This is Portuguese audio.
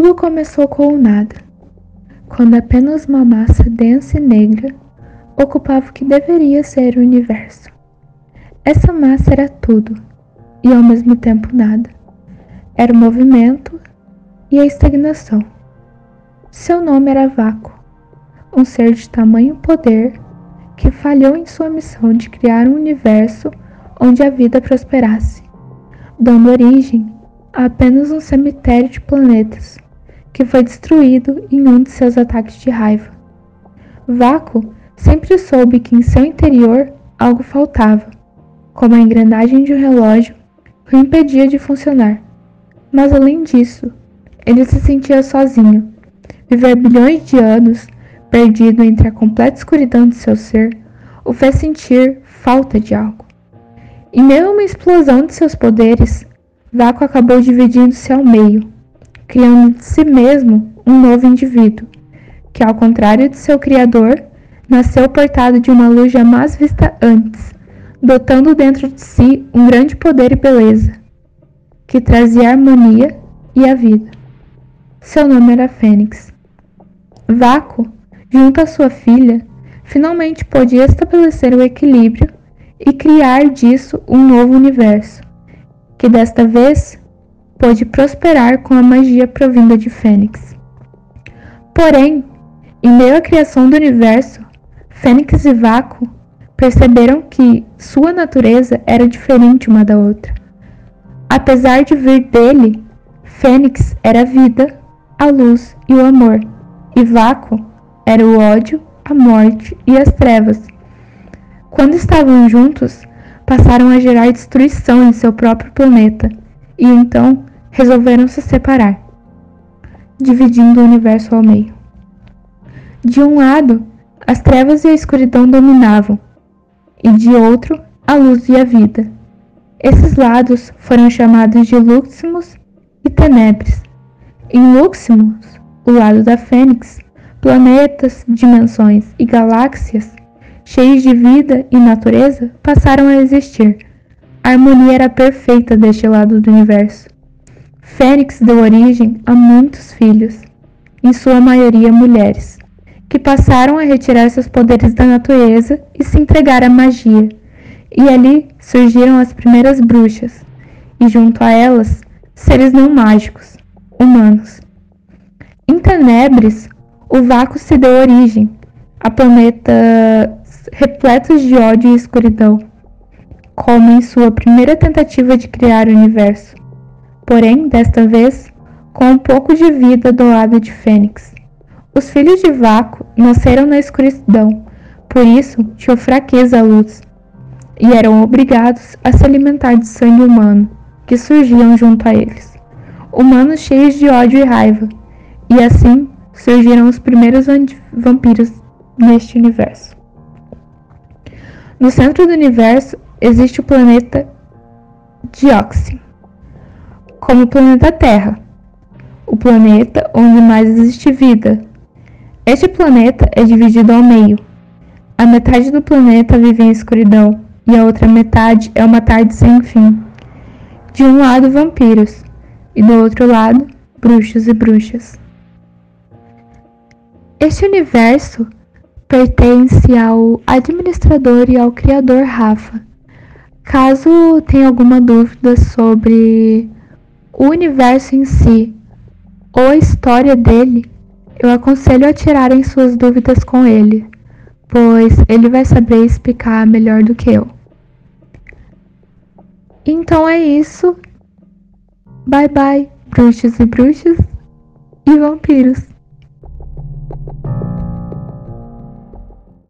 Tudo começou com o nada, quando apenas uma massa densa e negra ocupava o que deveria ser o universo. Essa massa era tudo e ao mesmo tempo nada. Era o movimento e a estagnação. Seu nome era Vácuo, um ser de tamanho poder que falhou em sua missão de criar um universo onde a vida prosperasse, dando origem a apenas um cemitério de planetas que foi destruído em um de seus ataques de raiva. Vácuo sempre soube que em seu interior algo faltava, como a engrenagem de um relógio que o impedia de funcionar. Mas além disso, ele se sentia sozinho. Viver bilhões de anos perdido entre a completa escuridão de seu ser o fez sentir falta de algo. Em meio a uma explosão de seus poderes, Vácuo acabou dividindo-se ao meio, criando de si mesmo um novo indivíduo, que, ao contrário de seu criador, nasceu portado de uma luz jamais vista antes, dotando dentro de si um grande poder e beleza, que trazia a harmonia e a vida. Seu nome era Fênix. Vácuo, junto à sua filha, finalmente pôde estabelecer o equilíbrio e criar disso um novo universo, que desta vez pôde prosperar com a magia provinda de Fênix. Porém, em meio à criação do universo, Fênix e Vácuo perceberam que sua natureza era diferente uma da outra. Apesar de vir dele, Fênix era a vida, a luz e o amor, e Vácuo era o ódio, a morte e as trevas. Quando estavam juntos, passaram a gerar destruição em seu próprio planeta e então resolveram se separar, dividindo o universo ao meio. De um lado, as trevas e a escuridão dominavam, e de outro, a luz e a vida. Esses lados foram chamados de Luximus e Tenebres. Em Luximus, o lado da Fênix, planetas, dimensões e galáxias cheios de vida e natureza passaram a existir. A harmonia era perfeita deste lado do universo. Fênix deu origem a muitos filhos, em sua maioria mulheres, que passaram a retirar seus poderes da natureza e se entregar à magia. E ali surgiram as primeiras bruxas, e junto a elas, seres não mágicos, humanos. Em Tenebres, o vácuo se deu origem a planetas repletos de ódio e escuridão, como em sua primeira tentativa de criar o universo porém, desta vez, com um pouco de vida do lado de Fênix. Os filhos de Vácuo nasceram na escuridão, por isso tinham fraqueza à luz, e eram obrigados a se alimentar de sangue humano que surgiam junto a eles. Humanos cheios de ódio e raiva, e assim surgiram os primeiros vampiros neste universo. No centro do universo existe o planeta Dioxin como o planeta Terra, o planeta onde mais existe vida. Este planeta é dividido ao meio. A metade do planeta vive em escuridão e a outra metade é uma tarde sem fim. De um lado, vampiros, e do outro lado, bruxos e bruxas. Este universo pertence ao administrador e ao criador Rafa. Caso tenha alguma dúvida sobre o universo em si ou a história dele, eu aconselho a tirarem suas dúvidas com ele, pois ele vai saber explicar melhor do que eu. Então é isso. Bye bye, bruxos e bruxas e vampiros.